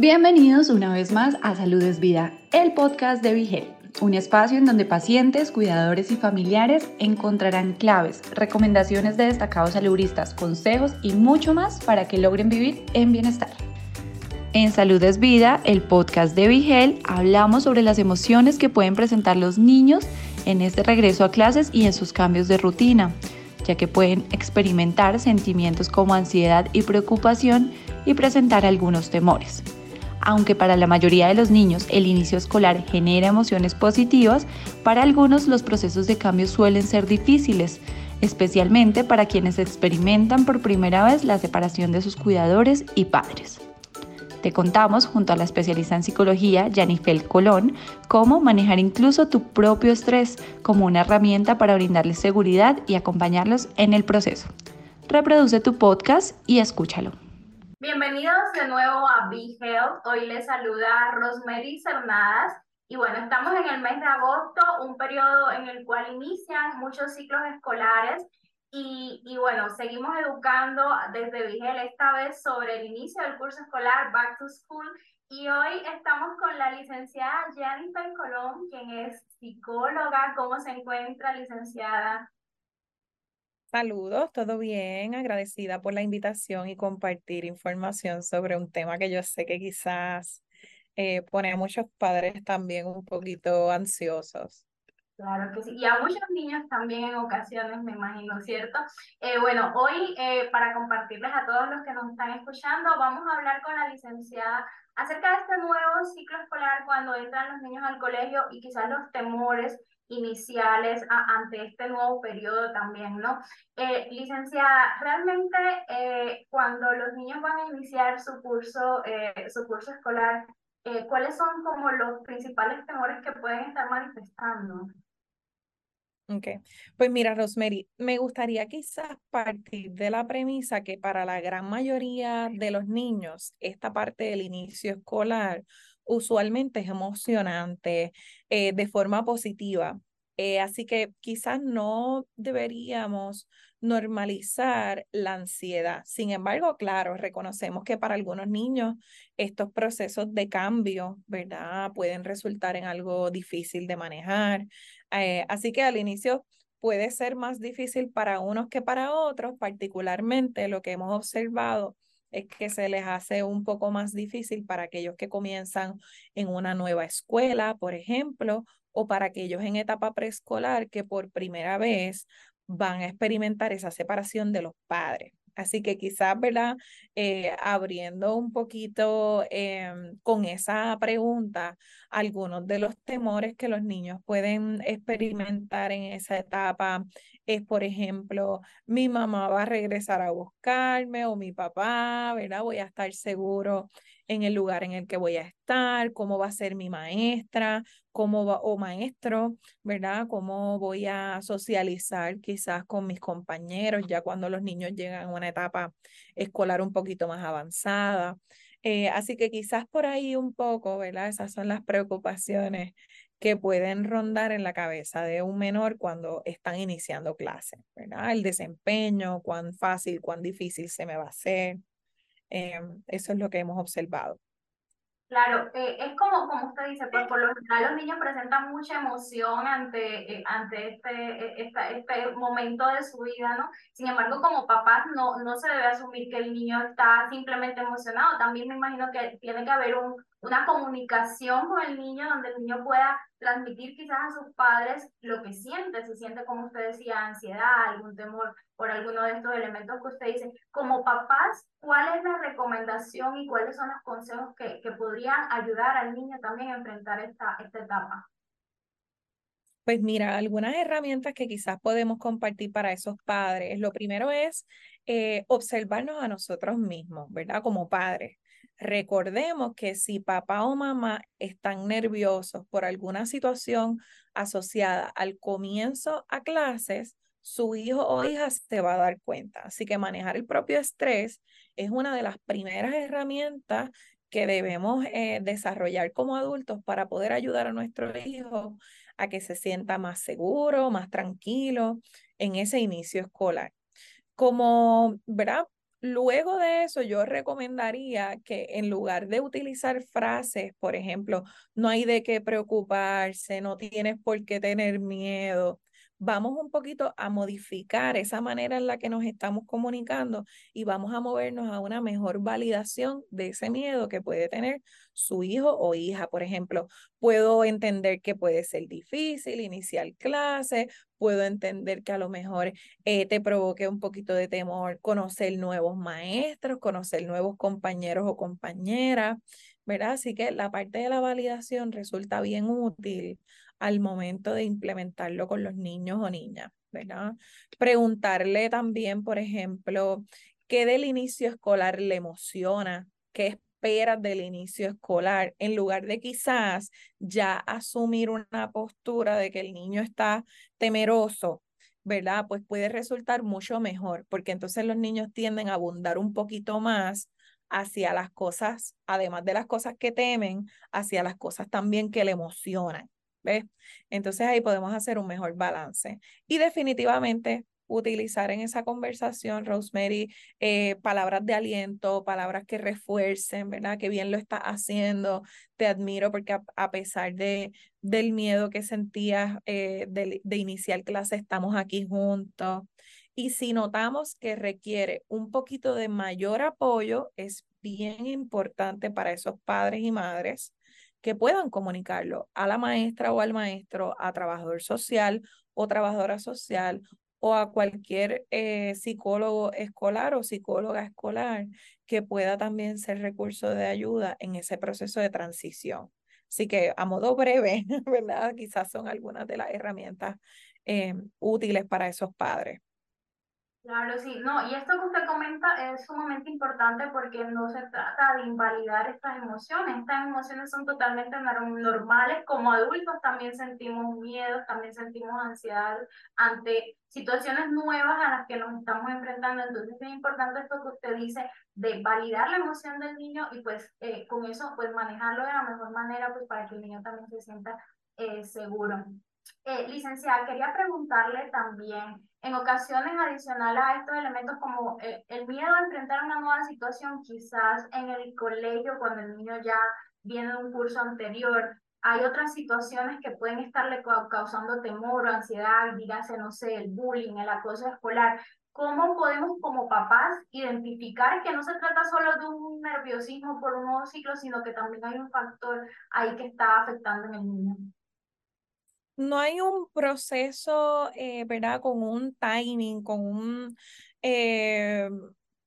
Bienvenidos una vez más a Salud es Vida, el podcast de Vigel, un espacio en donde pacientes, cuidadores y familiares encontrarán claves, recomendaciones de destacados saludistas, consejos y mucho más para que logren vivir en bienestar. En Salud es Vida, el podcast de Vigel, hablamos sobre las emociones que pueden presentar los niños en este regreso a clases y en sus cambios de rutina, ya que pueden experimentar sentimientos como ansiedad y preocupación y presentar algunos temores. Aunque para la mayoría de los niños el inicio escolar genera emociones positivas, para algunos los procesos de cambio suelen ser difíciles, especialmente para quienes experimentan por primera vez la separación de sus cuidadores y padres. Te contamos, junto a la especialista en psicología, Janifel Colón, cómo manejar incluso tu propio estrés como una herramienta para brindarles seguridad y acompañarlos en el proceso. Reproduce tu podcast y escúchalo. Bienvenidos de nuevo a Be Health. Hoy les saluda Rosemary Cernadas. Y bueno, estamos en el mes de agosto, un periodo en el cual inician muchos ciclos escolares. Y, y bueno, seguimos educando desde Vigel esta vez sobre el inicio del curso escolar Back to School. Y hoy estamos con la licenciada Jennifer Colón, quien es psicóloga. ¿Cómo se encuentra, licenciada? Saludos, todo bien, agradecida por la invitación y compartir información sobre un tema que yo sé que quizás eh, pone a muchos padres también un poquito ansiosos. Claro que sí, y a muchos niños también en ocasiones, me imagino, ¿cierto? Eh, bueno, hoy eh, para compartirles a todos los que nos están escuchando, vamos a hablar con la licenciada acerca de este nuevo ciclo escolar cuando entran los niños al colegio y quizás los temores iniciales ante este nuevo periodo también, ¿no? Eh, licenciada, realmente eh, cuando los niños van a iniciar su curso, eh, su curso escolar, ¿cuáles son como los principales temores que pueden estar manifestando? Ok, pues mira, Rosemary, me gustaría quizás partir de la premisa que para la gran mayoría de los niños, esta parte del inicio escolar usualmente es emocionante eh, de forma positiva. Eh, así que quizás no deberíamos normalizar la ansiedad. Sin embargo, claro, reconocemos que para algunos niños estos procesos de cambio, ¿verdad? Pueden resultar en algo difícil de manejar. Eh, así que al inicio puede ser más difícil para unos que para otros, particularmente lo que hemos observado es que se les hace un poco más difícil para aquellos que comienzan en una nueva escuela, por ejemplo, o para aquellos en etapa preescolar que por primera vez van a experimentar esa separación de los padres. Así que quizás, ¿verdad? Eh, abriendo un poquito em, con esa pregunta, algunos de los temores que los niños pueden experimentar en esa etapa es, por ejemplo, mi mamá va a regresar a buscarme o mi papá, ¿verdad? Voy a estar seguro en el lugar en el que voy a estar, cómo va a ser mi maestra, cómo va, o maestro, ¿verdad? Cómo voy a socializar quizás con mis compañeros ya cuando los niños llegan a una etapa escolar un poquito más avanzada. Eh, así que quizás por ahí un poco, ¿verdad? Esas son las preocupaciones que pueden rondar en la cabeza de un menor cuando están iniciando clase, ¿verdad? El desempeño, cuán fácil, cuán difícil se me va a hacer, Em, eso es lo que hemos observado. Claro, eh, es como, como usted dice, pues por lo general los niños presentan mucha emoción ante, eh, ante este, eh, este momento de su vida, ¿no? Sin embargo, como papás no, no se debe asumir que el niño está simplemente emocionado, también me imagino que tiene que haber un, una comunicación con el niño donde el niño pueda transmitir quizás a sus padres lo que siente, si siente, como usted decía, ansiedad, algún temor por alguno de estos elementos que usted dice. Como papás, ¿cuál es la recomendación y cuáles son los consejos que, que podrían ayudar al niño también a enfrentar esta, esta etapa? Pues mira, algunas herramientas que quizás podemos compartir para esos padres. Lo primero es eh, observarnos a nosotros mismos, ¿verdad? Como padres. Recordemos que si papá o mamá están nerviosos por alguna situación asociada al comienzo a clases, su hijo o hija se va a dar cuenta. Así que manejar el propio estrés es una de las primeras herramientas que debemos eh, desarrollar como adultos para poder ayudar a nuestro hijo a que se sienta más seguro, más tranquilo en ese inicio escolar. Como, ¿verdad? Luego de eso, yo recomendaría que en lugar de utilizar frases, por ejemplo, no hay de qué preocuparse, no tienes por qué tener miedo, vamos un poquito a modificar esa manera en la que nos estamos comunicando y vamos a movernos a una mejor validación de ese miedo que puede tener su hijo o hija. Por ejemplo, puedo entender que puede ser difícil iniciar clase, puedo entender que a lo mejor eh, te provoque un poquito de temor conocer nuevos maestros, conocer nuevos compañeros o compañeras, ¿verdad? Así que la parte de la validación resulta bien útil al momento de implementarlo con los niños o niñas, ¿verdad? Preguntarle también, por ejemplo, qué del inicio escolar le emociona, qué esperas del inicio escolar, en lugar de quizás ya asumir una postura de que el niño está temeroso, ¿verdad? Pues puede resultar mucho mejor, porque entonces los niños tienden a abundar un poquito más hacia las cosas, además de las cosas que temen, hacia las cosas también que le emocionan. ¿Ves? Entonces ahí podemos hacer un mejor balance. Y definitivamente utilizar en esa conversación, Rosemary, eh, palabras de aliento, palabras que refuercen, ¿verdad? Que bien lo está haciendo, te admiro porque a, pesar de, del miedo que sentías eh, de, de iniciar clase, estamos aquí juntos. Y si notamos que requiere un poquito de mayor apoyo, es bien importante para esos padres y madres que puedan comunicarlo a la maestra o al maestro, a trabajador social o trabajadora social o a cualquier eh, psicólogo escolar o psicóloga escolar que pueda también ser recurso de ayuda en ese proceso de transición. Así que a modo breve, ¿verdad? Quizás son algunas de las herramientas eh, útiles para esos padres. Claro, sí, no, y esto que usted comenta es sumamente importante porque no se trata de invalidar estas emociones, estas emociones son totalmente normales, como adultos también sentimos miedo, también sentimos ansiedad ante situaciones nuevas a las que nos estamos enfrentando, entonces es importante esto que usted dice de validar la emoción del niño y pues eh, con eso pues manejarlo de la mejor manera pues para que el niño también se sienta eh, seguro. Eh, licenciada, quería preguntarle también, en ocasiones adicionales a estos elementos como eh, el miedo a enfrentar una nueva situación, quizás en el colegio, cuando el niño ya viene de un curso anterior, hay otras situaciones que pueden estarle causando temor o ansiedad, dígase, no sé, el bullying, el acoso escolar. ¿Cómo podemos como papás identificar que no se trata solo de un nerviosismo por un nuevo ciclo, sino que también hay un factor ahí que está afectando en el niño? No hay un proceso, eh, ¿verdad? Con un timing, con un eh,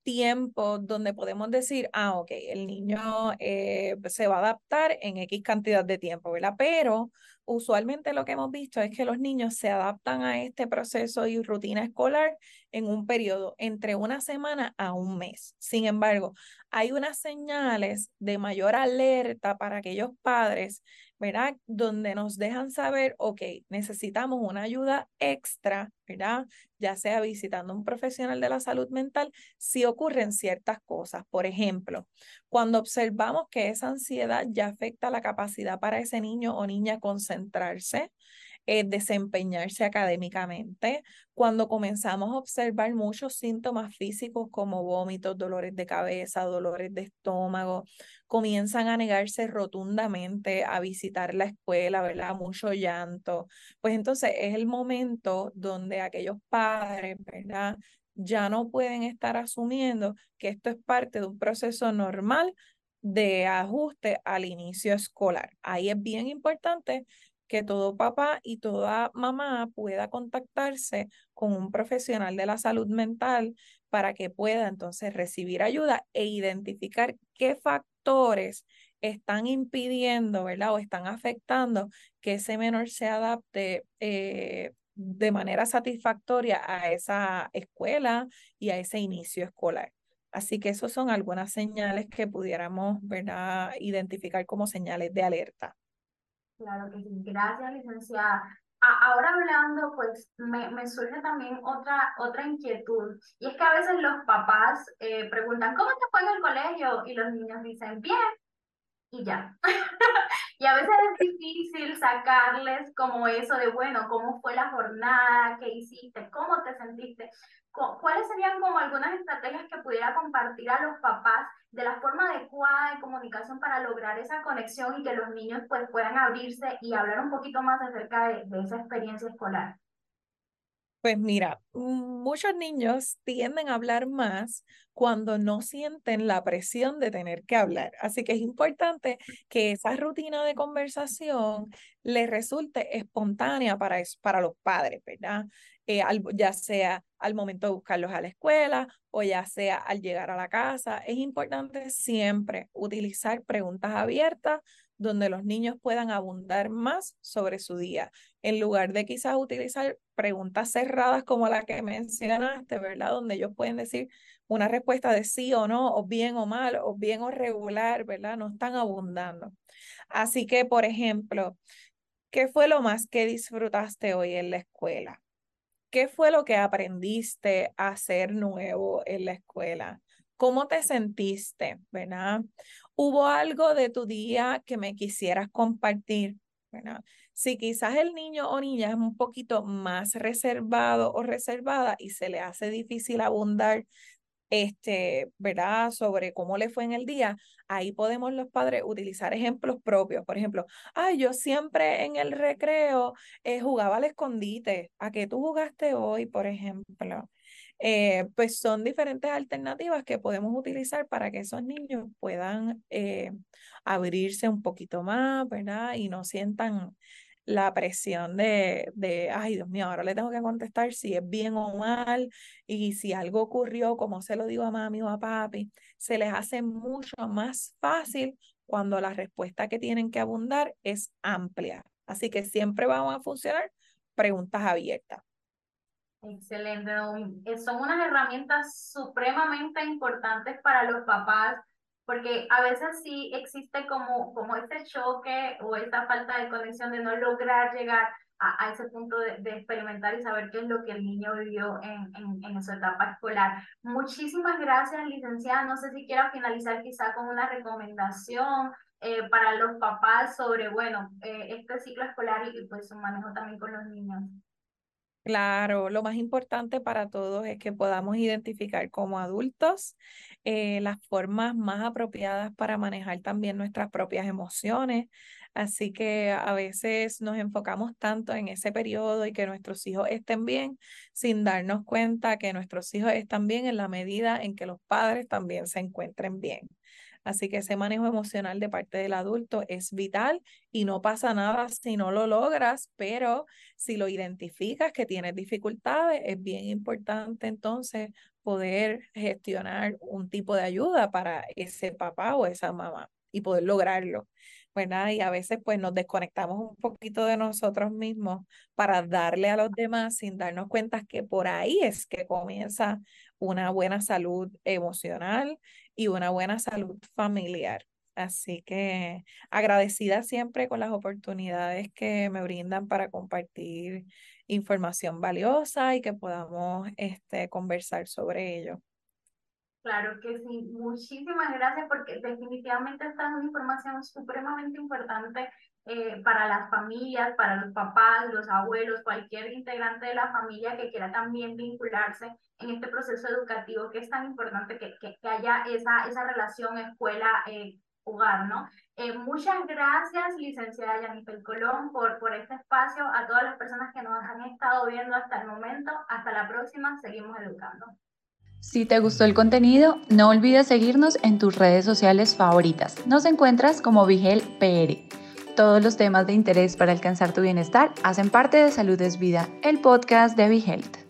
tiempo donde podemos decir, ah, ok, el niño eh, se va a adaptar en X cantidad de tiempo, ¿verdad? Pero usualmente lo que hemos visto es que los niños se adaptan a este proceso y rutina escolar en un periodo entre una semana a un mes. Sin embargo, hay unas señales de mayor alerta para aquellos padres ¿verdad? Donde nos dejan saber, ok, necesitamos una ayuda extra, ¿verdad? Ya sea visitando a un profesional de la salud mental, si ocurren ciertas cosas. Por ejemplo, cuando observamos que esa ansiedad ya afecta la capacidad para ese niño o niña concentrarse, eh, desempeñarse académicamente, cuando comenzamos a observar muchos síntomas físicos como vómitos, dolores de cabeza, dolores de estómago, comienzan a negarse rotundamente a visitar la escuela, ¿verdad? Mucho llanto. Pues entonces es el momento donde aquellos padres, ¿verdad? Ya no pueden estar asumiendo que esto es parte de un proceso normal de ajuste al inicio escolar. Ahí es bien importante que todo papá y toda mamá pueda contactarse con un profesional de la salud mental para que pueda entonces recibir ayuda e identificar qué factores están impidiendo, ¿verdad? O están afectando que ese menor se adapte eh, de manera satisfactoria a esa escuela y a ese inicio escolar. Así que esas son algunas señales que pudiéramos, ¿verdad? Identificar como señales de alerta. Claro que sí. Gracias, licenciada. ahora hablando, pues me, me, surge también otra, otra inquietud. Y es que a veces los papás eh, preguntan, ¿cómo te fue en el colegio? Y los niños dicen, bien. Y ya. Y a veces es difícil sacarles como eso de, bueno, ¿cómo fue la jornada? ¿Qué hiciste? ¿Cómo te sentiste? ¿Cuáles serían como algunas estrategias que pudiera compartir a los papás de la forma adecuada de comunicación para lograr esa conexión y que los niños pues puedan abrirse y hablar un poquito más acerca de, de esa experiencia escolar? Pues mira, muchos niños tienden a hablar más cuando no sienten la presión de tener que hablar. Así que es importante que esa rutina de conversación les resulte espontánea para, para los padres, ¿verdad? Eh, ya sea al momento de buscarlos a la escuela o ya sea al llegar a la casa. Es importante siempre utilizar preguntas abiertas donde los niños puedan abundar más sobre su día, en lugar de quizás utilizar preguntas cerradas como la que mencionaste, ¿verdad? Donde ellos pueden decir una respuesta de sí o no, o bien o mal, o bien o regular, ¿verdad? No están abundando. Así que, por ejemplo, ¿qué fue lo más que disfrutaste hoy en la escuela? ¿Qué fue lo que aprendiste a hacer nuevo en la escuela? ¿Cómo te sentiste? ¿Verdad? ¿Hubo algo de tu día que me quisieras compartir? ¿verdad? Si quizás el niño o niña es un poquito más reservado o reservada y se le hace difícil abundar este, ¿verdad? Sobre cómo le fue en el día, ahí podemos los padres utilizar ejemplos propios. Por ejemplo, ay, yo siempre en el recreo eh, jugaba al escondite. ¿A qué tú jugaste hoy, por ejemplo? Eh, pues son diferentes alternativas que podemos utilizar para que esos niños puedan eh, abrirse un poquito más, ¿verdad? Y no sientan la presión de, de, ay Dios mío, ahora le tengo que contestar si es bien o mal y si algo ocurrió, como se lo digo a mami o a papi, se les hace mucho más fácil cuando la respuesta que tienen que abundar es amplia. Así que siempre vamos a funcionar preguntas abiertas. Excelente, eh, Son unas herramientas supremamente importantes para los papás, porque a veces sí existe como, como este choque o esta falta de conexión de no lograr llegar a, a ese punto de, de, experimentar y saber qué es lo que el niño vivió en, en, en, su etapa escolar. Muchísimas gracias, licenciada. No sé si quiera finalizar quizá con una recomendación eh, para los papás sobre, bueno, eh, este ciclo escolar y pues su manejo también con los niños. Claro, lo más importante para todos es que podamos identificar como adultos eh, las formas más apropiadas para manejar también nuestras propias emociones. Así que a veces nos enfocamos tanto en ese periodo y que nuestros hijos estén bien sin darnos cuenta que nuestros hijos están bien en la medida en que los padres también se encuentren bien. Así que ese manejo emocional de parte del adulto es vital y no pasa nada si no lo logras, pero si lo identificas que tienes dificultades, es bien importante entonces poder gestionar un tipo de ayuda para ese papá o esa mamá y poder lograrlo. ¿verdad? Y a veces pues nos desconectamos un poquito de nosotros mismos para darle a los demás sin darnos cuenta que por ahí es que comienza una buena salud emocional y una buena salud familiar. Así que agradecida siempre con las oportunidades que me brindan para compartir información valiosa y que podamos este, conversar sobre ello. Claro que sí, muchísimas gracias porque definitivamente esta es una información supremamente importante eh, para las familias, para los papás, los abuelos, cualquier integrante de la familia que quiera también vincularse en este proceso educativo que es tan importante que, que, haya esa, esa relación escuela-hogar, ¿no? Eh, muchas gracias, licenciada Yanipel Colón, por, por este espacio, a todas las personas que nos han estado viendo hasta el momento. Hasta la próxima, seguimos educando. Si te gustó el contenido, no olvides seguirnos en tus redes sociales favoritas. Nos encuentras como Vigel PR. Todos los temas de interés para alcanzar tu bienestar hacen parte de Salud es Vida, el podcast de Vihealth.